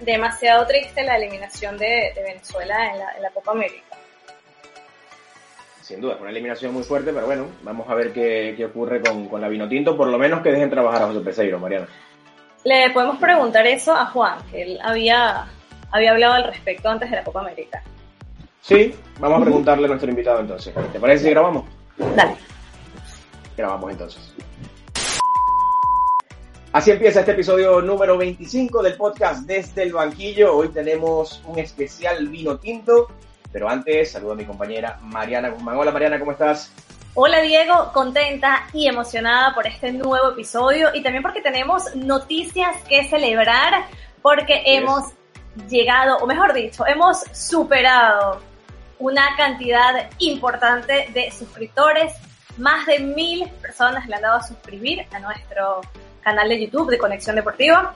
demasiado triste la eliminación de, Venezuela en la, Copa América. Sin duda, fue una eliminación muy fuerte, pero bueno, vamos a ver qué, ocurre con, con, la Vinotinto, por lo menos que dejen trabajar a José Peseiro, Mariana. Le podemos preguntar eso a Juan, que él había, había hablado al respecto antes de la Copa América. Sí, vamos a preguntarle a nuestro invitado entonces. ¿Te parece si grabamos? Dale. Grabamos entonces. Así empieza este episodio número 25 del podcast Desde el Banquillo. Hoy tenemos un especial vino tinto, pero antes saludo a mi compañera Mariana Guzmán. Hola Mariana, ¿cómo estás? Hola Diego, contenta y emocionada por este nuevo episodio y también porque tenemos noticias que celebrar porque hemos llegado, o mejor dicho, hemos superado una cantidad importante de suscriptores. Más de mil personas le han dado a suscribir a nuestro canal de YouTube de Conexión Deportiva.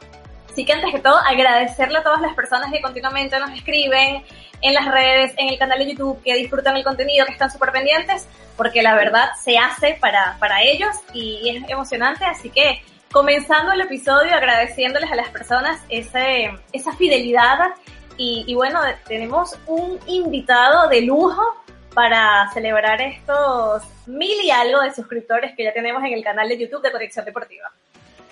Así que antes que todo, agradecerle a todas las personas que continuamente nos escriben en las redes, en el canal de YouTube, que disfrutan el contenido, que están súper pendientes, porque la verdad se hace para, para ellos y es emocionante. Así que comenzando el episodio agradeciéndoles a las personas ese, esa fidelidad y, y bueno, tenemos un invitado de lujo para celebrar estos mil y algo de suscriptores que ya tenemos en el canal de YouTube de Conexión Deportiva.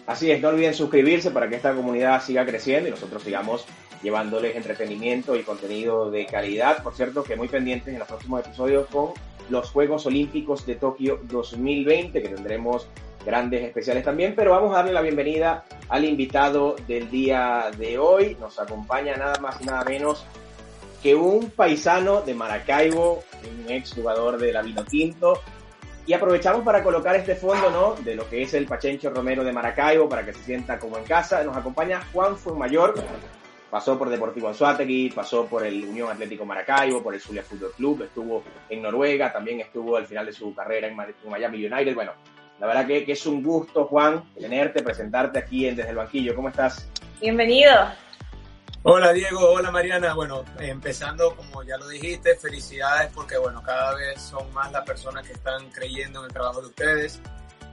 Así es, no olviden suscribirse para que esta comunidad siga creciendo y nosotros sigamos llevándoles entretenimiento y contenido de calidad. Por cierto, que muy pendientes en los próximos episodios con los Juegos Olímpicos de Tokio 2020, que tendremos grandes especiales también, pero vamos a darle la bienvenida al invitado del día de hoy. Nos acompaña nada más y nada menos que un paisano de Maracaibo, un ex jugador de la Tinto, y aprovechamos para colocar este fondo, ¿no? De lo que es el Pachencho Romero de Maracaibo, para que se sienta como en casa. Nos acompaña Juan Mayor, pasó por Deportivo Anzuategui, pasó por el Unión Atlético Maracaibo, por el Zulia Fútbol Club, estuvo en Noruega, también estuvo al final de su carrera en Miami United. Bueno, la verdad que, que es un gusto, Juan, tenerte, presentarte aquí en Desde el Banquillo. ¿Cómo estás? Bienvenido. Hola Diego, hola Mariana. Bueno, empezando como ya lo dijiste, felicidades porque bueno, cada vez son más las personas que están creyendo en el trabajo de ustedes.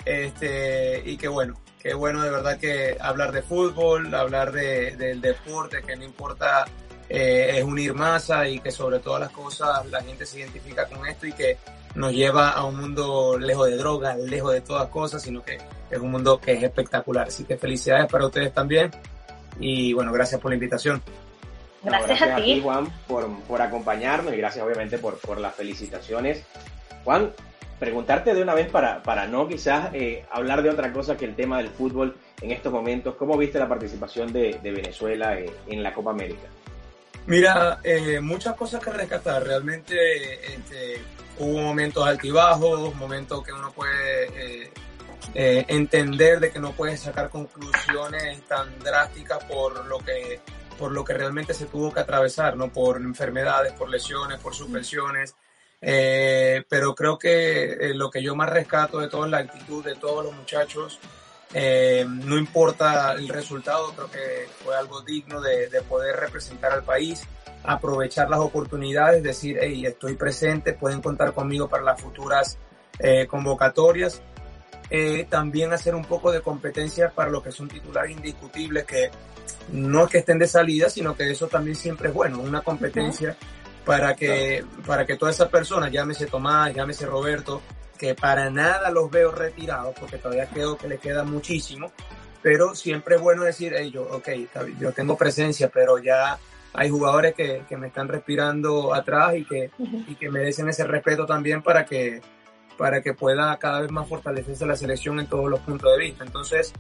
Este, y que bueno, qué bueno de verdad que hablar de fútbol, hablar de, del deporte, que no importa, eh, es unir masa y que sobre todas las cosas la gente se identifica con esto y que nos lleva a un mundo lejos de drogas, lejos de todas cosas, sino que es un mundo que es espectacular. Así que felicidades para ustedes también y bueno, gracias por la invitación. Gracias, a, ti. Juan, por, por, acompañarnos y gracias obviamente por, por las felicitaciones. Juan, preguntarte de una vez para, para no quizás eh, hablar de otra cosa que el tema del fútbol en estos momentos. ¿Cómo viste la participación de, de Venezuela eh, en la Copa América? Mira, eh, muchas cosas que rescatar. Realmente este, hubo momentos altibajos, momentos que uno puede eh, entender de que no puedes sacar conclusiones tan drásticas por lo que por lo que realmente se tuvo que atravesar, ¿no? Por enfermedades, por lesiones, por suspensiones. Eh, pero creo que eh, lo que yo más rescato de todo es la actitud de todos los muchachos. no importa el resultado, creo que fue algo digno de, de, poder representar al país, aprovechar las oportunidades, decir, hey, estoy presente, pueden contar conmigo para las futuras convocatorias eh, también hacer un poco de competencia para lo que son titulares indiscutibles que no es que estén de salida, sino que eso también siempre es bueno, una competencia para que, para que todas esas personas, llámese Tomás, llámese Roberto, que para nada los veo retirados, porque todavía creo que les queda muchísimo, pero siempre es bueno decir, hey, yo, ok, yo tengo presencia, pero ya hay jugadores que, que me están respirando atrás y que, y que merecen ese respeto también para que, para que pueda cada vez más fortalecerse la selección en todos los puntos de vista. Entonces,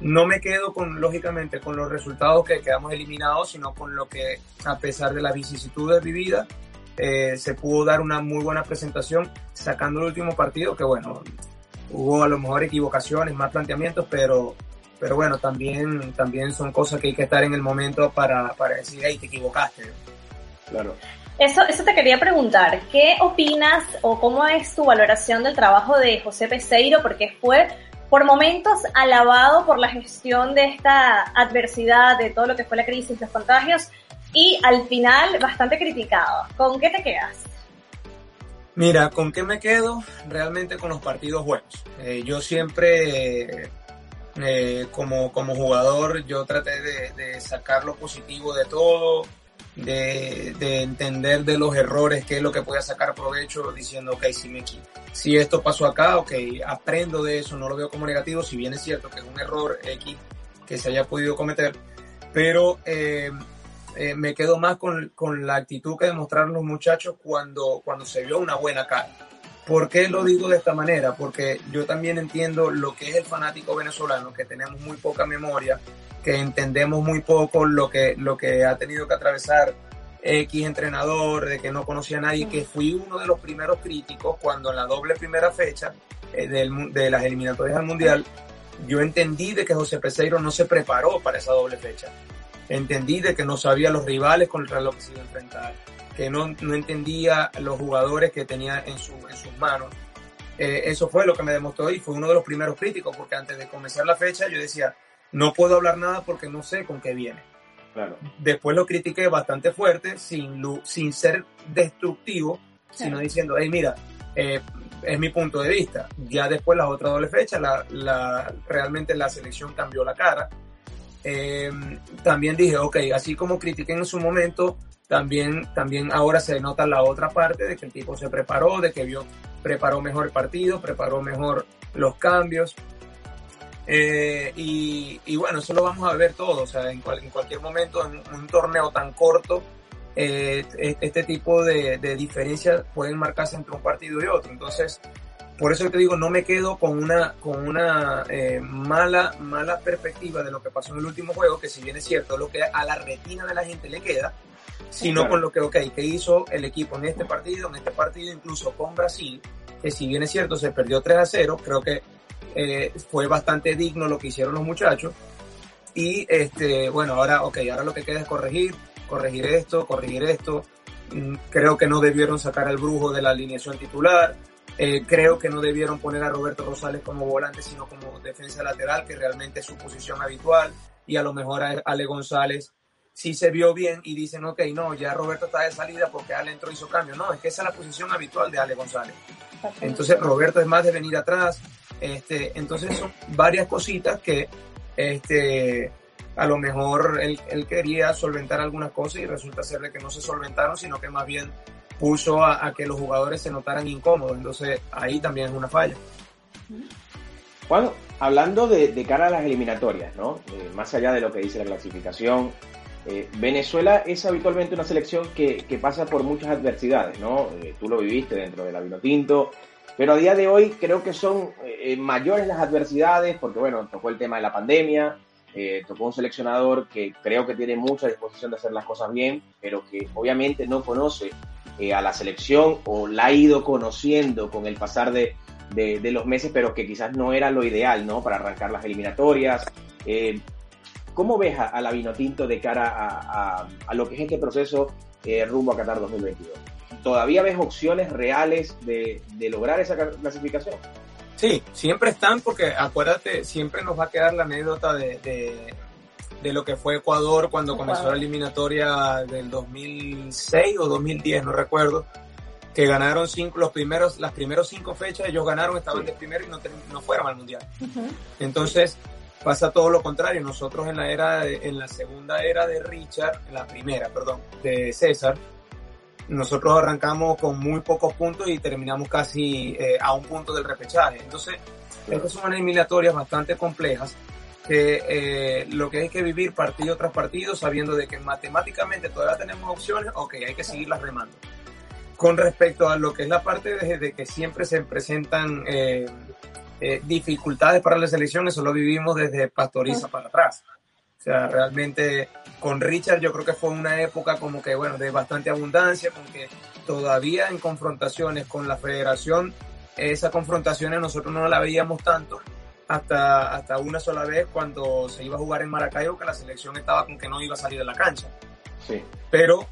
no me quedo con, lógicamente, con los resultados que quedamos eliminados, sino con lo que, a pesar de las vicisitudes vividas, eh, se pudo dar una muy buena presentación sacando el último partido, que bueno, hubo a lo mejor equivocaciones, más planteamientos, pero pero bueno, también, también son cosas que hay que estar en el momento para, para decir, hey, te equivocaste. Claro. Eso, eso te quería preguntar, ¿qué opinas o cómo es tu valoración del trabajo de José Peseiro? Porque fue por momentos alabado por la gestión de esta adversidad, de todo lo que fue la crisis, los contagios, y al final bastante criticado. ¿Con qué te quedas? Mira, ¿con qué me quedo? Realmente con los partidos buenos. Eh, yo siempre, eh, como, como jugador, yo traté de, de sacar lo positivo de todo, de, de, entender de los errores, qué es lo que pueda sacar provecho, diciendo, ok, si, me, si esto pasó acá, ok, aprendo de eso, no lo veo como negativo, si bien es cierto que es un error X que se haya podido cometer, pero eh, eh, me quedo más con, con, la actitud que demostraron los muchachos cuando, cuando se vio una buena cara. ¿Por qué lo digo de esta manera? Porque yo también entiendo lo que es el fanático venezolano, que tenemos muy poca memoria, que entendemos muy poco lo que, lo que ha tenido que atravesar X entrenador, de que no conocía a nadie, que fui uno de los primeros críticos cuando en la doble primera fecha eh, de las eliminatorias al Mundial, yo entendí de que José Peseiro no se preparó para esa doble fecha. Entendí de que no sabía los rivales contra los que se iba a enfrentar, que no, no entendía los jugadores que tenía en, su, en sus manos. Eh, eso fue lo que me demostró y fue uno de los primeros críticos, porque antes de comenzar la fecha yo decía, no puedo hablar nada porque no sé con qué viene. Claro. Después lo critiqué bastante fuerte, sin, sin ser destructivo, sino diciendo, hey, mira, eh, es mi punto de vista. Ya después las otras doble fechas, la, la, realmente la selección cambió la cara. Eh, también dije, ok, así como critiqué en su momento, también, también ahora se nota la otra parte de que el tipo se preparó, de que vio, preparó mejor el partido, preparó mejor los cambios. Eh, y, y, bueno, eso lo vamos a ver todo, o sea, en, cual, en cualquier momento, en un torneo tan corto, eh, este tipo de, de, diferencias pueden marcarse entre un partido y otro. Entonces, por eso te digo, no me quedo con una, con una eh, mala, mala perspectiva de lo que pasó en el último juego, que si bien es cierto, lo que a la retina de la gente le queda, sino claro. con lo que, ok, que hizo el equipo en este partido, en este partido incluso con Brasil, que si bien es cierto, se perdió 3 a 0, creo que eh, fue bastante digno lo que hicieron los muchachos. Y este, bueno, ahora, ok, ahora lo que queda es corregir, corregir esto, corregir esto. Mm, creo que no debieron sacar al brujo de la alineación titular. Eh, creo que no debieron poner a Roberto Rosales como volante, sino como defensa lateral, que realmente es su posición habitual. Y a lo mejor a Ale González sí se vio bien y dicen, ok, no, ya Roberto está de salida porque Ale entró y hizo cambio. No, es que esa es la posición habitual de Ale González. Entonces Roberto es más de venir atrás, este, entonces son varias cositas que este, a lo mejor él, él, quería solventar algunas cosas y resulta ser de que no se solventaron, sino que más bien puso a, a, que los jugadores se notaran incómodos. Entonces ahí también es una falla. Bueno, hablando de, de cara a las eliminatorias, ¿no? Eh, más allá de lo que dice la clasificación, eh, Venezuela es habitualmente una selección que, pasa por muchas adversidades, ¿no? Eh, tú lo viviste dentro de la Vinotinto, pero a día de hoy creo que son eh, mayores las adversidades, porque bueno, tocó el tema de la pandemia, tocó un seleccionador que creo que tiene mucha disposición de hacer las cosas bien, pero que obviamente no conoce a la selección o la ha ido conociendo con el pasar de, de, los meses, pero que quizás no era lo ideal, ¿no? Para arrancar las eliminatorias. ¿Cómo ves a, a, la Vinotinto de cara a, a, a, lo que es este proceso eh, rumbo a Qatar 2022? ¿Todavía ves opciones reales de, de lograr esa clasificación? Sí, siempre están porque acuérdate, siempre nos va a quedar la anécdota de, de, de lo que fue Ecuador cuando Ecuador. comenzó la eliminatoria del 2006 o 2010, no recuerdo, que ganaron cinco, los primeros, las primeros cinco fechas, ellos ganaron, estaban de primero y no, no fueron al mundial. Uh -huh. Entonces pasa todo lo contrario. Nosotros en la era, de, en la segunda era de Richard, en la primera, perdón, de César, nosotros arrancamos con muy pocos puntos y terminamos casi eh, a un punto del repechaje. Entonces, estas son eliminatorias bastante complejas que eh, lo que hay que vivir partido tras partido sabiendo de que matemáticamente todavía tenemos opciones, ok, hay que seguirlas remando. Con respecto a lo que es la parte de, de que siempre se presentan eh, dificultades para la selección, eso lo vivimos desde Pastoriza para atrás. O sea, realmente con Richard yo creo que fue una época como que, bueno, de bastante abundancia, con que todavía en confrontaciones con la federación, esas confrontaciones nosotros no la veíamos tanto, hasta, hasta una sola vez cuando se iba a jugar en Maracaibo que la selección estaba con que no iba a salir de la cancha. Sí. Pero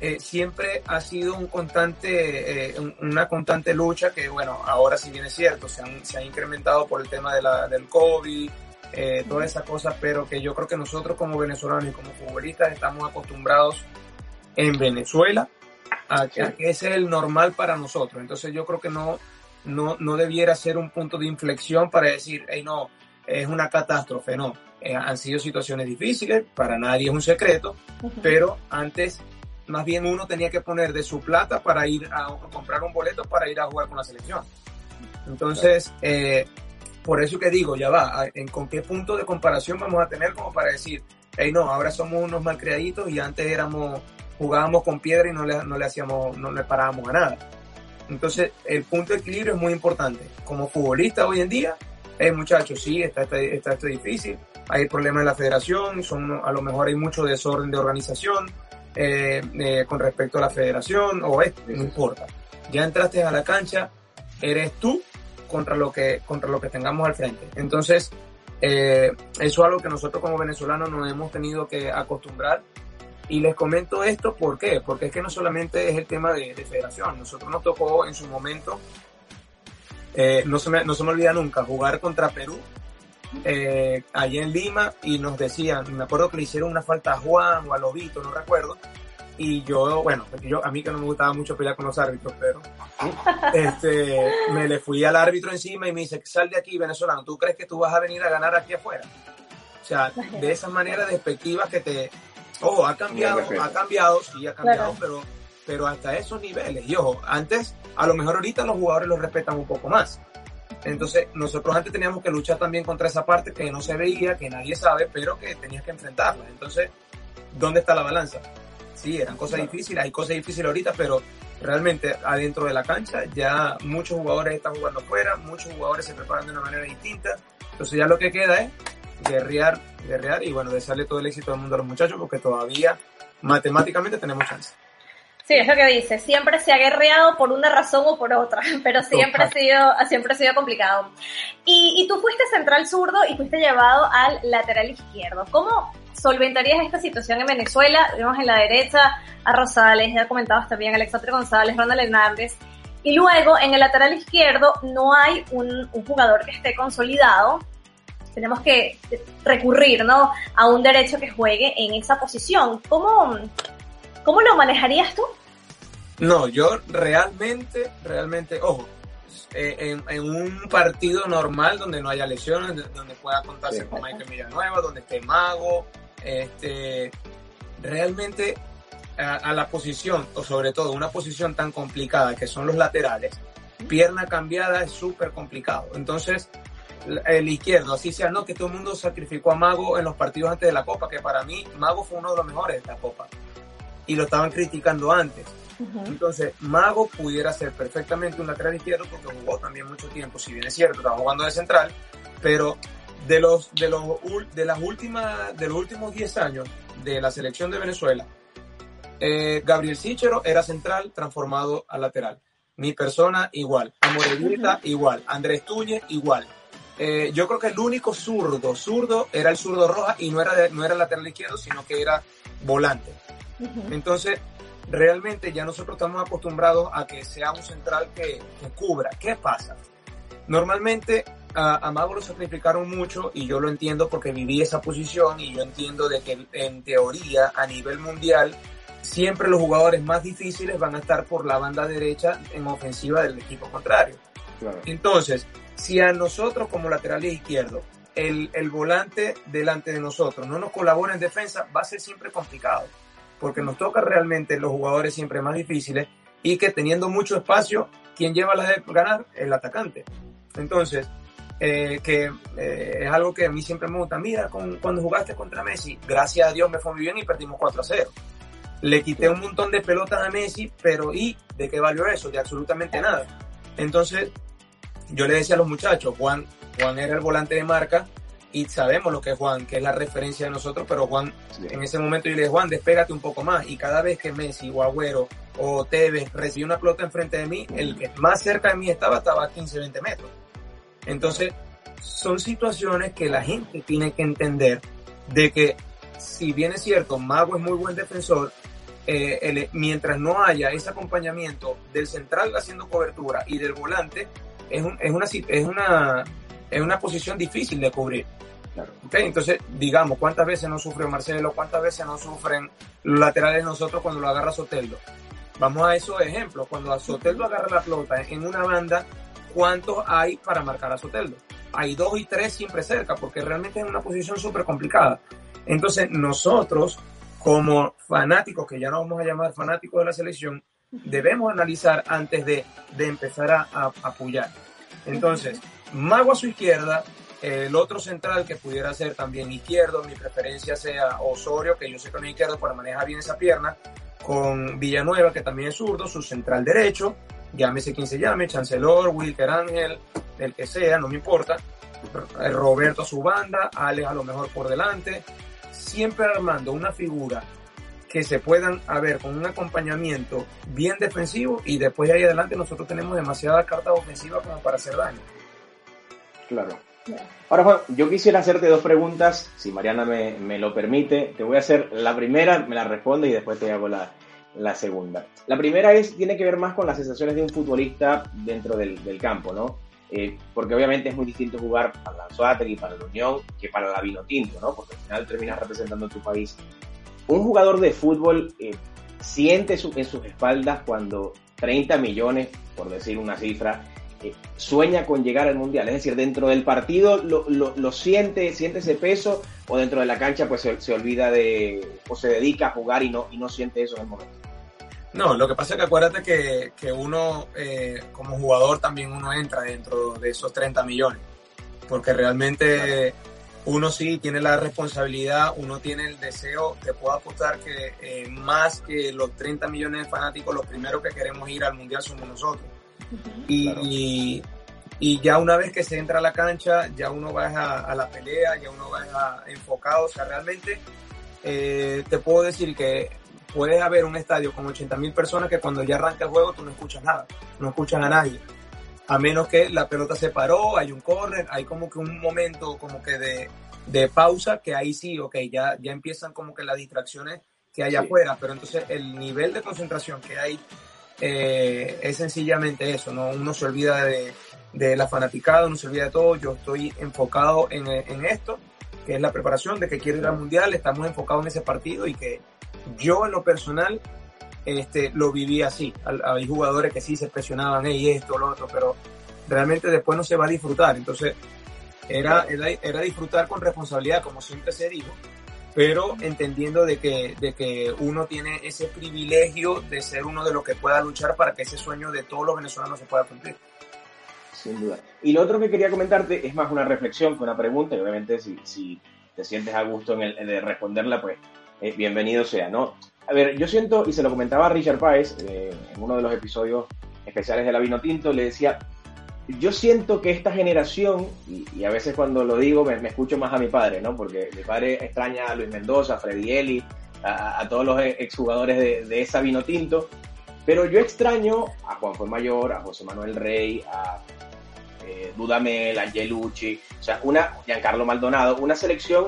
eh, siempre ha sido un constante, eh, una constante lucha que, bueno, ahora sí viene cierto, se han, se ha incrementado por el tema de la, del COVID, eh, todas esas cosas, pero que yo creo que nosotros como venezolanos y como futbolistas estamos acostumbrados en Venezuela a, que ese es el normal para nosotros. Entonces yo creo que no, no, no debiera ser un punto de inflexión para decir, hey, no, es una catástrofe, no. Eh, han sido situaciones difíciles, para nadie es un secreto, pero antes más bien uno tenía que poner de su plata para ir a, comprar un boleto para ir a jugar con la selección. Entonces, eh, por eso que digo, ya va, en con qué punto de comparación vamos a tener como para decir, hey, no, ahora somos unos malcriaditos y antes éramos, jugábamos con piedra y no le, no le hacíamos, no le parábamos a nada. Entonces, el punto de equilibrio es muy importante. Como futbolista hoy en día, hey, muchachos, sí, está, está, está esto difícil, hay problemas en la federación, son, a lo mejor hay mucho desorden de organización eh, eh, con respecto a la federación o esto, no importa. Ya entraste a la cancha, eres tú contra lo que, contra lo que tengamos al frente. Entonces, eh, eso es algo que nosotros como venezolanos nos hemos tenido que acostumbrar. Y les comento esto, ¿por qué? Porque es que no solamente es el tema de, de federación. Nosotros nos tocó en su momento, no, se me, no se me olvida nunca, jugar contra Perú eh, allí en Lima y nos decían, me acuerdo que le hicieron una falta a Juan o a Lobito, no recuerdo, y yo, bueno, yo, a mí que no me gustaba mucho pelear con los árbitros, pero este, me le fui al árbitro encima y me dice, sal de aquí venezolano, ¿tú crees que tú vas a venir a ganar aquí afuera? O sea, de esa manera despectiva que te... Ojo, ha cambiado, ha cambiado, sí, ha cambiado, pero, pero hasta esos niveles. Y ojo, antes, a lo mejor ahorita los jugadores los respetan un poco más. Entonces, nosotros antes teníamos que luchar también contra esa parte que no se veía, que nadie sabe, pero que tenías que enfrentarla. Entonces, ¿dónde está la balanza? Sí, eran cosas difíciles, hay cosas difíciles ahorita, pero realmente adentro de la cancha ya muchos jugadores están jugando fuera, muchos jugadores se preparan de una manera distinta. Entonces, ya lo que queda es guerrear, guerrear y bueno, desearle todo el éxito del mundo a los muchachos porque todavía matemáticamente tenemos chance. Sí, es lo que dice. Siempre se ha guerreado por una razón o por otra, pero siempre ha sido, siempre ha sido complicado. Y, y, tú fuiste central zurdo y fuiste llevado al lateral izquierdo. ¿Cómo solventarías esta situación en Venezuela? Vemos en la derecha a Rosales, ya comentabas también Alexandre González, Ronald Hernández. Y luego en el lateral izquierdo no hay un, un jugador que esté consolidado. Tenemos que recurrir, ¿no? A un derecho que juegue en esa posición. ¿Cómo, ¿Cómo lo manejarías tú? No, yo realmente, realmente, ojo, eh, en, en, un partido normal donde no haya lesiones, donde pueda contarse sí. con Michael Villanueva, donde esté Mago, este, realmente a, a, la posición, o sobre todo una posición tan complicada que son los laterales, pierna cambiada es súper complicado. Entonces, el izquierdo, así sea, no que todo el mundo sacrificó a Mago en los partidos antes de la Copa, que para mí Mago fue uno de los mejores de la Copa y lo estaban criticando antes. Uh -huh. Entonces, Mago pudiera ser perfectamente un lateral izquierdo porque jugó también mucho tiempo, si bien es cierto, estaba jugando de central, pero de los de los de las últimas de los últimos 10 años de la selección de Venezuela, eh, Gabriel Sichero era central transformado a lateral. Mi persona igual, Amorevita uh -huh. igual, Andrés Tuñe igual. Eh, yo creo que el único zurdo, zurdo era el zurdo roja y no era de, no era lateral izquierdo, sino que era volante. Entonces, realmente ya nosotros estamos acostumbrados a que sea un central que, que cubra. ¿Qué pasa? Normalmente a, a, Mago lo sacrificaron mucho y yo lo entiendo porque viví esa posición y yo entiendo de que en teoría a nivel mundial siempre los jugadores más difíciles van a estar por la banda derecha en ofensiva del equipo contrario. Claro. Entonces, si a nosotros como laterales izquierdos el, el volante delante de nosotros no nos colabora en defensa, va a ser siempre complicado porque nos toca realmente los jugadores siempre más difíciles y que teniendo mucho espacio, quien lleva la de ganar? El atacante. Entonces, eh, que eh, es algo que a mí siempre me gusta. Mira, con, cuando jugaste contra Messi, gracias a Dios me fue muy bien y perdimos 4 a 0. Le quité un montón de pelotas a Messi, pero ¿y de qué valió eso? De absolutamente nada. Entonces, yo le decía a los muchachos, Juan, Juan era el volante de marca, y sabemos lo que es Juan, que es la referencia de nosotros, pero Juan, sí. en ese momento yo le dije, Juan, despégate un poco más. Y cada vez que Messi o Agüero o Tevez recibía una pelota enfrente de mí, el que más cerca de mí estaba, estaba a 15, 20 metros. Entonces, son situaciones que la gente tiene que entender de que si bien es cierto, Mago es muy buen defensor, eh, mientras no haya ese acompañamiento del central haciendo cobertura y del volante, es, es, una, es, una, es una posición difícil de cubrir. Entonces, digamos, ¿cuántas veces no sufre Marcelo? ¿Cuántas veces no sufren los laterales nosotros cuando lo agarra Soteldo? Vamos a esos ejemplos. Cuando Soteldo agarra la pelota en una banda, ¿cuántos hay para marcar a Soteldo? Hay dos y tres siempre cerca, porque realmente es una posición súper complicada. Entonces, nosotros, como fanáticos, que ya no vamos a llamar fanáticos de la selección, debemos analizar antes de, empezar a, a apoyar. Entonces, Mago a su izquierda, el otro central que pudiera ser también izquierdo, mi preferencia sea Osorio, que yo sé que no es izquierdo para manejar bien esa pierna, con Villanueva, que también es zurdo, su central derecho, llámese quien se llame, Chancellor, Wilker Ángel, el que sea, no me importa, Roberto a su banda, Alex a lo mejor por delante, siempre armando una figura que se puedan haber con un acompañamiento bien defensivo y después de ahí adelante nosotros tenemos demasiadas cartas ofensivas como para hacer daño. Claro. Ahora, Juan, yo quisiera hacerte dos preguntas, si Mariana me, lo permite. Te voy a hacer la primera, me la responde y después te hago la, segunda. La primera es, tiene que ver más con las sensaciones de un futbolista dentro del, campo, ¿no? Eh, porque obviamente es muy distinto jugar para la Anzuategui, para la Unión, que para la Vinotinto, ¿no? Porque al final terminas representando a tu país. Un jugador de fútbol eh, siente en sus espaldas cuando 30 millones, por decir una cifra, sueña con llegar al mundial. Es decir, dentro del partido lo, lo, siente, siente ese peso, o dentro de la cancha pues se, olvida de, o se dedica a jugar y no, y no siente eso en el momento. No, lo que pasa es que acuérdate que, que uno eh, como jugador también uno entra dentro de esos 30 millones, porque realmente uno sí tiene la responsabilidad, uno tiene el deseo, te puedo apostar que eh, más que los 30 millones de fanáticos, los primeros que queremos ir al mundial somos nosotros y, y, ya una vez que se entra a la cancha, ya uno va a, la pelea, ya uno va enfocado. O sea, realmente eh, te puedo decir que puedes haber un estadio con 80 mil personas que cuando ya arranca el juego tú no escuchas nada, no escuchas a nadie. A menos que la pelota se paró, hay un corner, hay como que un momento como que de, de pausa, que ahí sí, ok, ya, ya empiezan como que las distracciones que hay afuera, pero entonces el nivel de concentración que hay eh, es sencillamente eso, ¿no? Uno se olvida de, de, la fanaticada, uno se olvida de todo, yo estoy enfocado en, en, esto, que es la preparación de que quiero ir al mundial, estamos enfocados en ese partido y que yo en lo personal este, lo viví así. Hay jugadores que sí se presionaban, y esto, lo otro, pero realmente después no se va a disfrutar. Entonces, era, era, era disfrutar con responsabilidad, como siempre se dijo, pero entendiendo de que, de que uno tiene ese privilegio de ser uno de los que pueda luchar para que ese sueño de todos los venezolanos se pueda cumplir. Sin duda. Y lo otro que quería comentarte es más una reflexión que una pregunta, y obviamente si, si te sientes a gusto en el de responderla, pues eh, bienvenido sea, ¿no? A ver, yo siento, y se lo comentaba Richard Páez eh, en uno de los episodios especiales de La Vino Tinto, le decía, yo siento que esta generación, y, a veces cuando lo digo me, escucho más a mi padre, ¿no? Porque mi padre extraña a Luis Mendoza, a Freddy Eli, a, todos los exjugadores de, de esa vino tinto, pero yo extraño a Juan Mayor, a José Manuel Rey, a eh, Dudamel, a Angelucci, o sea, una, Giancarlo Maldonado, una selección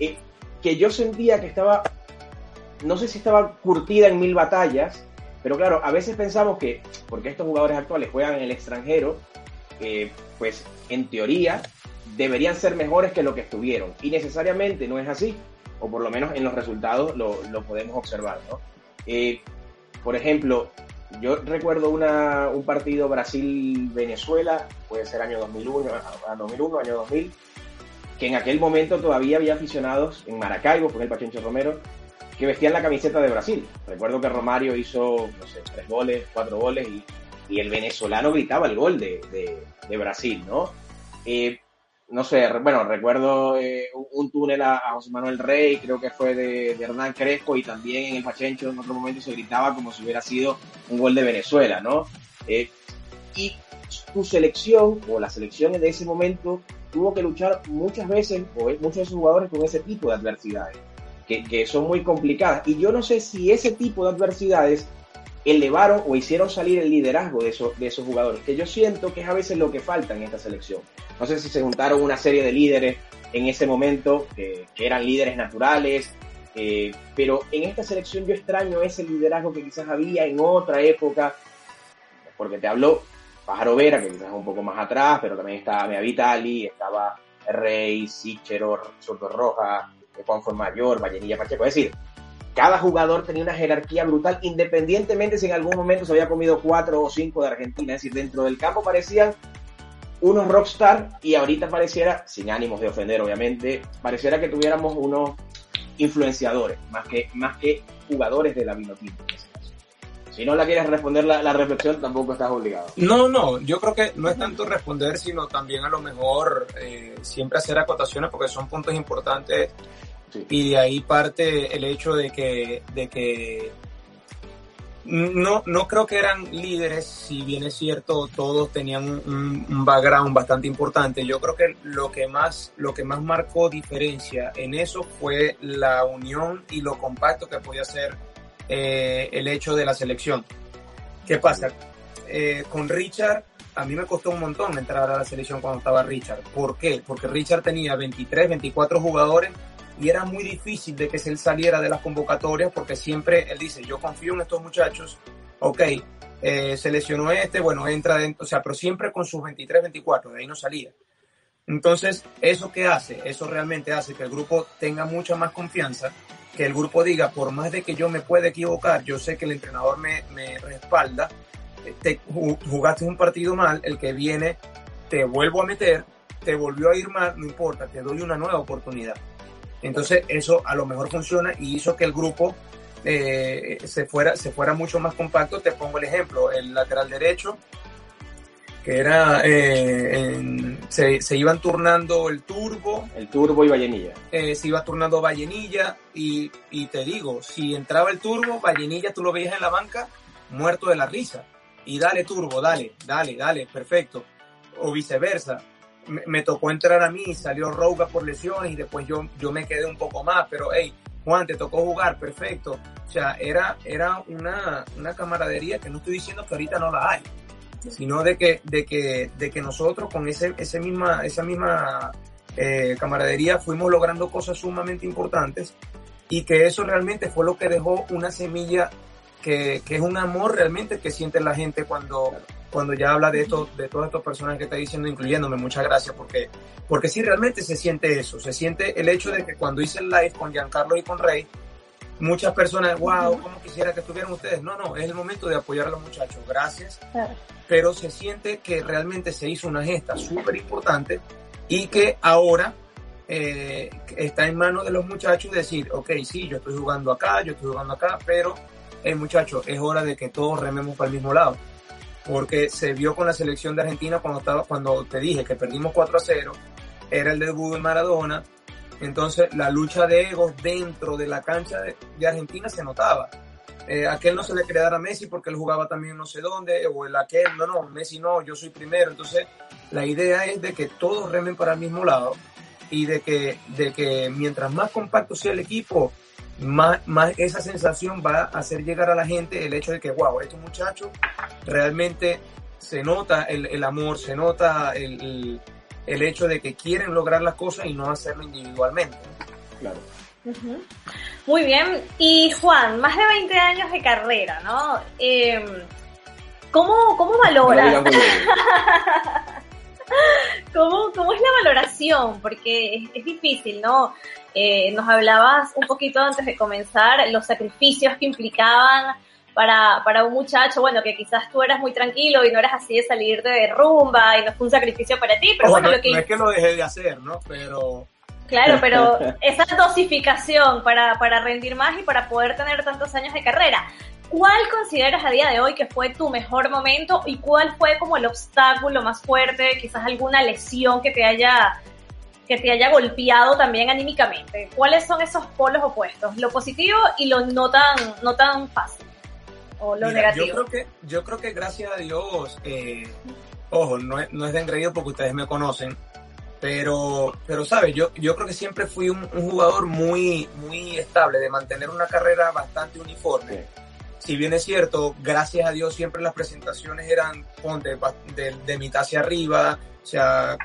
eh, que yo sentía que estaba, no sé si estaba curtida en mil batallas, pero claro, a veces pensamos que, porque estos jugadores actuales juegan en el extranjero, pues en teoría deberían ser mejores que lo que estuvieron. Y necesariamente no es así, o por lo menos en los resultados lo, podemos observar. ¿no? Eh, por ejemplo, yo recuerdo una, un partido Brasil-Venezuela, puede ser año 2001, 2001, año 2000, que en aquel momento todavía había aficionados en Maracaibo, con el Pachencho Romero, que vestían la camiseta de Brasil. Recuerdo que Romario hizo, no sé, tres goles, cuatro goles y y el venezolano gritaba el gol de, de, Brasil, ¿no? Eh, no sé, bueno, recuerdo eh, un túnel a, José Manuel Rey, creo que fue de, Hernán Crespo y también en el Pachencho en otro momento se gritaba como si hubiera sido un gol de Venezuela, ¿no? Eh, y tu selección o la selección de ese momento tuvo que luchar muchas veces, o muchos de sus jugadores, con ese tipo de adversidades, que, que son muy complicadas. Y yo no sé si ese tipo de adversidades elevaron o hicieron salir el liderazgo de esos, de esos jugadores, que yo siento que es a veces lo que falta en esta selección. No sé si se juntaron una serie de líderes en ese momento, que, eran líderes naturales, eh, pero en esta selección yo extraño ese liderazgo que quizás había en otra época, porque te habló Pájaro Vera, que quizás es un poco más atrás, pero también estaba Mea Vitali, estaba Rey, Sichero, Soto Roja, Juan Mayor, Vallenilla Pacheco. Es decir, cada jugador tenía una jerarquía brutal, independientemente si en algún momento se había comido cuatro o cinco de Argentina. Es decir, dentro del campo parecían unos rockstar y ahorita pareciera, sin ánimos de ofender obviamente, pareciera que tuviéramos unos influenciadores, más que, más que jugadores de la Vinotinto. Si no la quieres responder la, reflexión, tampoco estás obligado. No, no, yo creo que no es tanto responder, sino también a lo mejor eh, siempre hacer acotaciones porque son puntos importantes y de ahí parte el hecho de que, de que no, no creo que eran líderes, si bien es cierto, todos tenían un, background bastante importante. Yo creo que lo que más, lo que más marcó diferencia en eso fue la unión y lo compacto que podía ser eh, el hecho de la selección. ¿Qué pasa? Eh, con Richard, a mí me costó un montón entrar a la selección cuando estaba Richard. ¿Por qué? Porque Richard tenía 23, 24 jugadores y era muy difícil de que él saliera de las convocatorias porque siempre él dice, yo confío en estos muchachos, ok, eh, este, bueno, entra dentro, o sea, pero siempre con sus 23, 24, de ahí no salía. Entonces, ¿eso qué hace? Eso realmente hace que el grupo tenga mucha más confianza, que el grupo diga, por más de que yo me pueda equivocar, yo sé que el entrenador me, me respalda, te jugaste un partido mal, el que viene te vuelvo a meter, te volvió a ir mal, no importa, te doy una nueva oportunidad. Entonces eso a lo mejor funciona y hizo que el grupo eh, se, fuera, se fuera mucho más compacto. Te pongo el ejemplo, el lateral derecho, que era, eh, se, iban turnando el turbo. El turbo y Vallenilla. Eh, se iba turnando Vallenilla y, y, te digo, si entraba el turbo, Vallenilla tú lo veías en la banca muerto de la risa. Y dale turbo, dale, dale, dale, perfecto. O viceversa me, tocó entrar a mí, salió Rouga por lesiones y después yo, yo me quedé un poco más, pero hey, Juan, te tocó jugar, perfecto. O sea, era, era una, una camaradería que no estoy diciendo que ahorita no la hay, sino de que, de que, de que nosotros con ese, ese misma, esa misma eh, camaradería fuimos logrando cosas sumamente importantes y que eso realmente fue lo que dejó una semilla que, que es un amor realmente que siente la gente cuando, cuando ya habla de esto, de todas estas personas que está diciendo, incluyéndome, muchas gracias, porque, porque sí realmente se siente eso, se siente el hecho de que cuando hice el live con Giancarlo y con Rey, muchas personas, wow, ¿cómo quisiera que estuvieran ustedes? No, no, es el momento de apoyar a los muchachos, gracias. Pero se siente que realmente se hizo una gesta súper importante y que ahora eh, está en manos de los muchachos decir, ok, sí, yo estoy jugando acá, yo estoy jugando acá, pero, eh, muchachos, es hora de que todos rememos para el mismo lado porque se vio con la selección de Argentina cuando, estaba, cuando te dije que perdimos 4 a 0, era el debut de Maradona, entonces la lucha de egos dentro de la cancha de, Argentina se notaba. Eh, aquel no se le quería dar a Messi porque él jugaba también no sé dónde, o el aquel, no, no, Messi no, yo soy primero. Entonces, la idea es de que todos remen para el mismo lado y de que, de que mientras más compacto sea el equipo, más, más esa sensación va a hacer llegar a la gente el hecho de que, wow, estos muchachos realmente se nota el, el amor, se nota el, el, hecho de que quieren lograr las cosas y no hacerlo individualmente. Claro. Muy bien. Y Juan, más de 20 años de carrera, ¿no? Eh, ¿cómo, ¿Cómo valoras? ¿Cómo, ¿Cómo, es la valoración? Porque es, es difícil, ¿no? Eh, nos hablabas un poquito antes de comenzar los sacrificios que implicaban para, para un muchacho, bueno, que quizás tú eras muy tranquilo y no eras así de salir de rumba y no fue un sacrificio para ti, pero bueno, no, lo que... No es que lo dejé de hacer, ¿no? Pero... Claro, pero esa dosificación para, para rendir más y para poder tener tantos años de carrera. ¿Cuál consideras a día de hoy que fue tu mejor momento y cuál fue como el obstáculo más fuerte, quizás alguna lesión que te haya que te haya golpeado también anímicamente? ¿Cuáles son esos polos opuestos? Lo positivo y lo no tan, no tan fácil. O lo negativo. Yo creo que, yo creo que gracias a Dios, eh, ojo, no es, no es de engreído porque ustedes me conocen, pero, pero sabes, yo, yo creo que siempre fui un, jugador muy, muy estable, de mantener una carrera bastante uniforme. si bien es cierto, gracias a Dios siempre las presentaciones eran ponte, de, de mitad hacia arriba, o sea,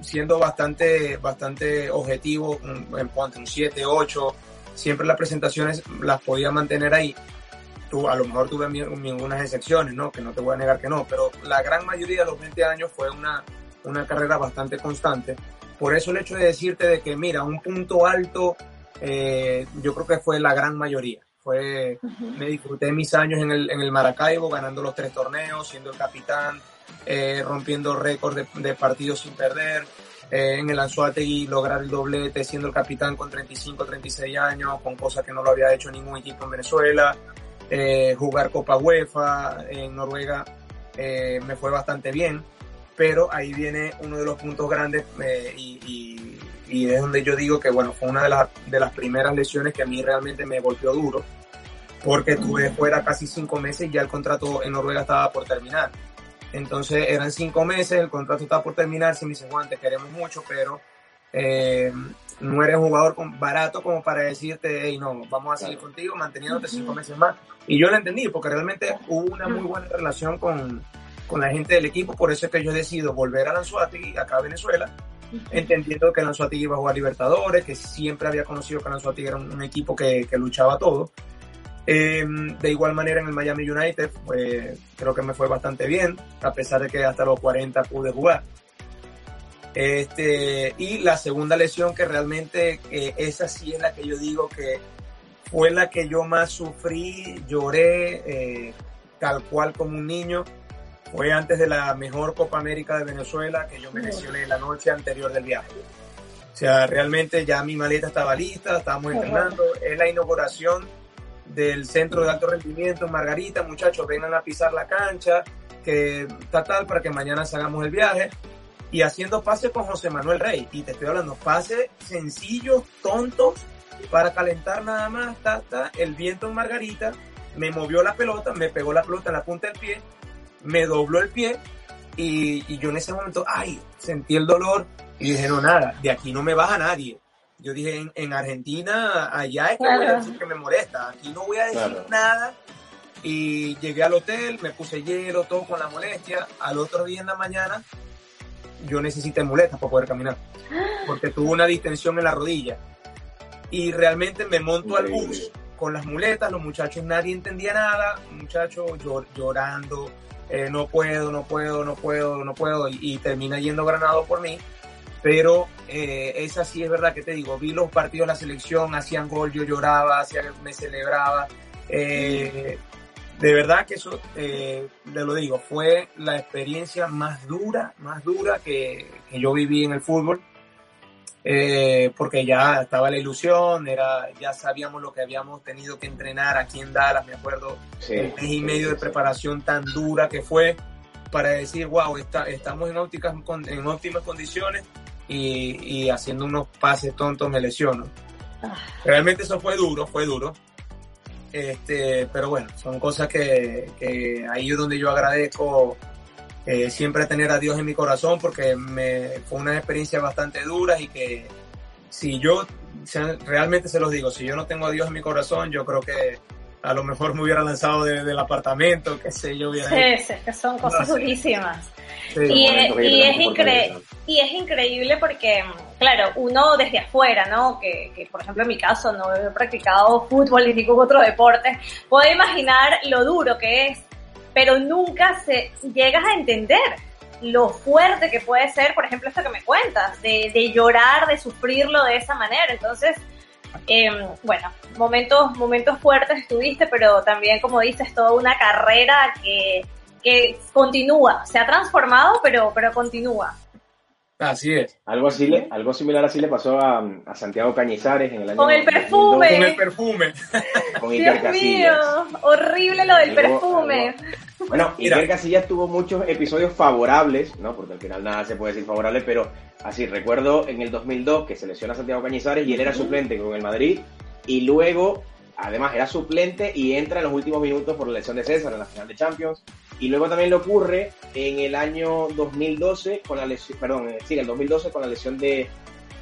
siendo bastante, bastante objetivo, en ponte un 7, 8, siempre las presentaciones las podía mantener ahí. Tú, a lo mejor tuve algunas excepciones, ¿no? Que no te voy a negar que no, pero la gran mayoría de los 20 años fue una, una carrera bastante constante. Por eso el hecho de decirte de que, mira, un punto alto, eh, yo creo que fue la gran mayoría. Fue, Me disfruté mis años en el, en el Maracaibo, ganando los tres torneos, siendo el capitán, eh, rompiendo récords de, partidos sin perder. Eh, en el Anzuategui lograr el doblete siendo el capitán con 35, 36 años, con cosas que no lo había hecho ningún equipo en Venezuela. Eh, jugar Copa UEFA en Noruega me fue bastante bien, pero ahí viene uno de los puntos grandes y, y, y, es donde yo digo que bueno, fue una de, las de las primeras lesiones que a mí realmente me golpeó duro, porque estuve fuera casi cinco meses y ya el contrato en Noruega estaba por terminar. Entonces eran cinco meses, el contrato estaba por terminar, si me dicen Juan, te queremos mucho, pero eh, no eres un jugador barato como para decirte, hey, no, vamos a seguir contigo manteniéndote cinco meses más. Y yo lo entendí, porque realmente hubo una muy buena relación con, con la gente del equipo, por eso es que yo decido volver a Lanzuategui, acá a Venezuela, entendiendo que Lanzuategui iba a jugar Libertadores, que siempre había conocido que Lanzuategui era un, un equipo que, que, luchaba todo. Eh, de igual manera en el Miami United, pues, creo que me fue bastante bien, a pesar de que hasta los 40 pude jugar. Este, y la segunda lesión que realmente, eh, esa sí es la que yo digo que fue la que yo más sufrí, lloré, eh, tal cual como un niño. Fue antes de la mejor Copa América de Venezuela que yo me lesioné la noche anterior del viaje. O sea, realmente ya mi maleta estaba lista, estábamos entrenando. Es la inauguración del Centro de Alto Rendimiento en Margarita. Muchachos, vengan a pisar la cancha, que tal para que mañana hagamos el viaje. Y haciendo pase con José Manuel Rey. Y te estoy hablando, pase sencillos, tontos, para calentar nada más, ta, el viento en Margarita, me movió la pelota, me pegó la pelota en la punta del pie, me dobló el pie y, y, yo en ese momento, ay, sentí el dolor y dije, no, nada, de aquí no me baja nadie. Yo dije, en, en Argentina, allá es que claro. voy a decir que me molesta, aquí no voy a decir claro. nada. Y llegué al hotel, me puse hielo, todo con la molestia. Al otro día en la mañana, yo necesité muletas para poder caminar, porque tuve una distensión en la rodilla y realmente me monto al bus con las muletas, los muchachos nadie entendía nada, muchachos llorando, eh, no puedo, no puedo, no puedo, no puedo, y, y termina yendo Granado por mí. Pero eh, esa sí es verdad que te digo, vi los partidos de la selección, hacían gol, yo lloraba, hacía, me celebraba. Eh, de verdad que eso, eh, te lo digo, fue la experiencia más dura, más dura que, que yo viví en el fútbol eh, porque ya estaba la ilusión, era, ya sabíamos lo que habíamos tenido que entrenar aquí en Dallas, me acuerdo, sí, el mes y medio de preparación tan dura que fue para decir, wow, está, estamos en ópticas, en óptimas condiciones y, y haciendo unos pases tontos me lesiono. Realmente eso fue duro, fue duro. Este, pero bueno, son cosas que, que ahí es donde yo agradezco eh, siempre tener a Dios en mi corazón porque me fue una experiencia bastante dura y que si yo realmente se los digo, si yo no tengo a Dios en mi corazón, yo creo que a lo mejor me hubiera lanzado de, del apartamento, qué sé yo, hubiera Sí, sí, que son cosas no, durísimas. Sí, y, es, y, es incre y es increíble porque, claro, uno desde afuera, ¿no? Que, que, por ejemplo en mi caso no he practicado fútbol ni ningún otro deporte, puedo imaginar lo duro que es pero nunca se llegas a entender lo fuerte que puede ser, por ejemplo, esto que me cuentas, de, de llorar, de sufrirlo de esa manera. Entonces, eh, bueno, momentos, momentos fuertes estuviste, pero también, como dices, toda una carrera que, que continúa, se ha transformado, pero, pero continúa. Así es. Algo así, le, algo similar así le pasó a, a, Santiago Cañizares en el año Con el perfume. 2002. Con el perfume. Con Iker Dios mío, horrible lo del algo, perfume. Algo. Bueno, Iker Casillas tuvo muchos episodios favorables, ¿no? Porque al final nada se puede decir favorable, pero así, recuerdo en el 2002 que se lesiona a Santiago Cañizares y él era suplente con el Madrid y luego, además, era suplente y entra en los últimos minutos por la lesión de César en la final de Champions. Y luego también le ocurre en el año 2012 con la lesión, perdón, sí, en el 2012 con la lesión de,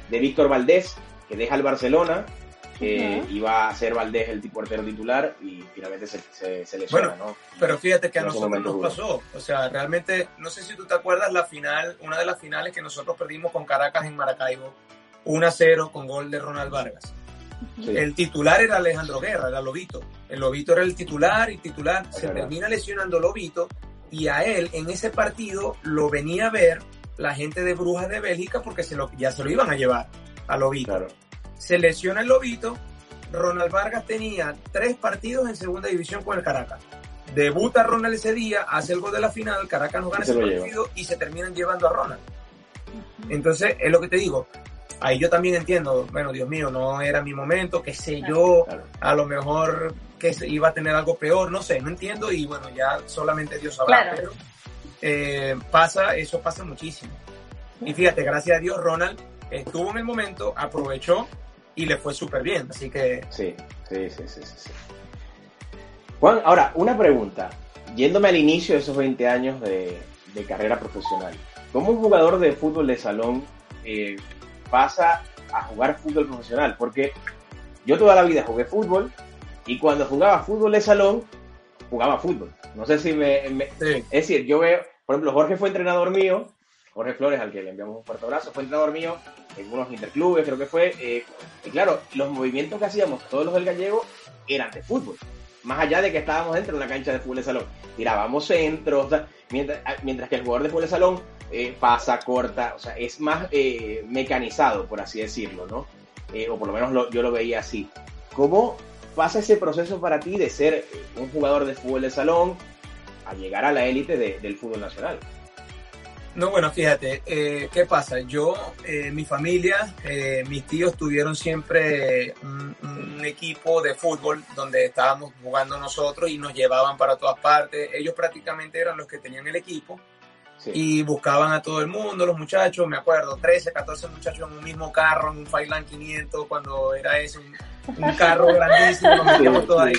de Víctor Valdés, que deja el Barcelona, eh, iba a ser Valdés el portero titular y finalmente se, se, se lesiona, ¿no? Pero fíjate que a nosotros nos pasó, o sea, realmente, no sé si tú te acuerdas la final, una de las finales que nosotros perdimos con Caracas en Maracaibo, 1 a 0 con gol de Ronald Vargas. El titular era Alejandro Guerra, era Lobito. El Lobito era el titular y titular. se termina lesionando Lobito y a él en ese partido lo venía a ver la gente de Brujas de Bélgica porque se lo, ya se lo iban a llevar a Lobito. Se lesiona el Lobito. Ronald Vargas tenía tres partidos en segunda división con el Caracas. Debuta Ronald ese día, hace el gol de la final, Caracas no gana ese partido y se terminan llevando a Ronald. Entonces, es lo que te digo, ahí yo también entiendo, bueno, Dios mío, no era mi momento, qué sé yo, a lo mejor que iba a tener algo peor, no sé, no entiendo y bueno, ya solamente Dios sabrá, pero eh, pasa, eso pasa muchísimo. Y fíjate, gracias a Dios, Ronald estuvo en el momento, aprovechó y le fue súper bien, así que... Sí, sí, sí, sí, sí. Juan, ahora, una pregunta, yéndome al inicio de esos 20 años de, carrera profesional, ¿cómo un jugador de fútbol de salón eh, pasa a jugar fútbol profesional, porque yo toda la vida jugué fútbol y cuando jugaba fútbol de salón, jugaba fútbol. No sé si me... Es decir, yo veo, por ejemplo, Jorge fue entrenador mío, Jorge Flores, al que le enviamos un fuerte abrazo, fue entrenador mío en unos interclubes, creo que fue. Eh, y claro, los movimientos que hacíamos todos los del gallego eran de fútbol. Más allá de que estábamos dentro de una cancha de fútbol de salón. Tirábamos centros, mientras, mientras que el jugador de fútbol de salón eh, pasa, corta, o sea, es más eh, mecanizado, por así decirlo, ¿no? Eh, o por lo menos yo lo veía así. ¿Cómo pasa ese proceso para ti de ser un jugador de fútbol de salón a llegar a la élite del fútbol nacional? No, bueno, fíjate, ¿qué pasa? Yo, mi familia, mis tíos tuvieron siempre un, un, equipo de fútbol donde estábamos jugando nosotros y nos llevaban para todas partes. Ellos prácticamente eran los que tenían el equipo y buscaban a todo el mundo, los muchachos, me acuerdo, 13, 14 muchachos en un mismo carro, en un Failand 500, cuando era ese, un, carro grandísimo, nos metíamos todos ahí.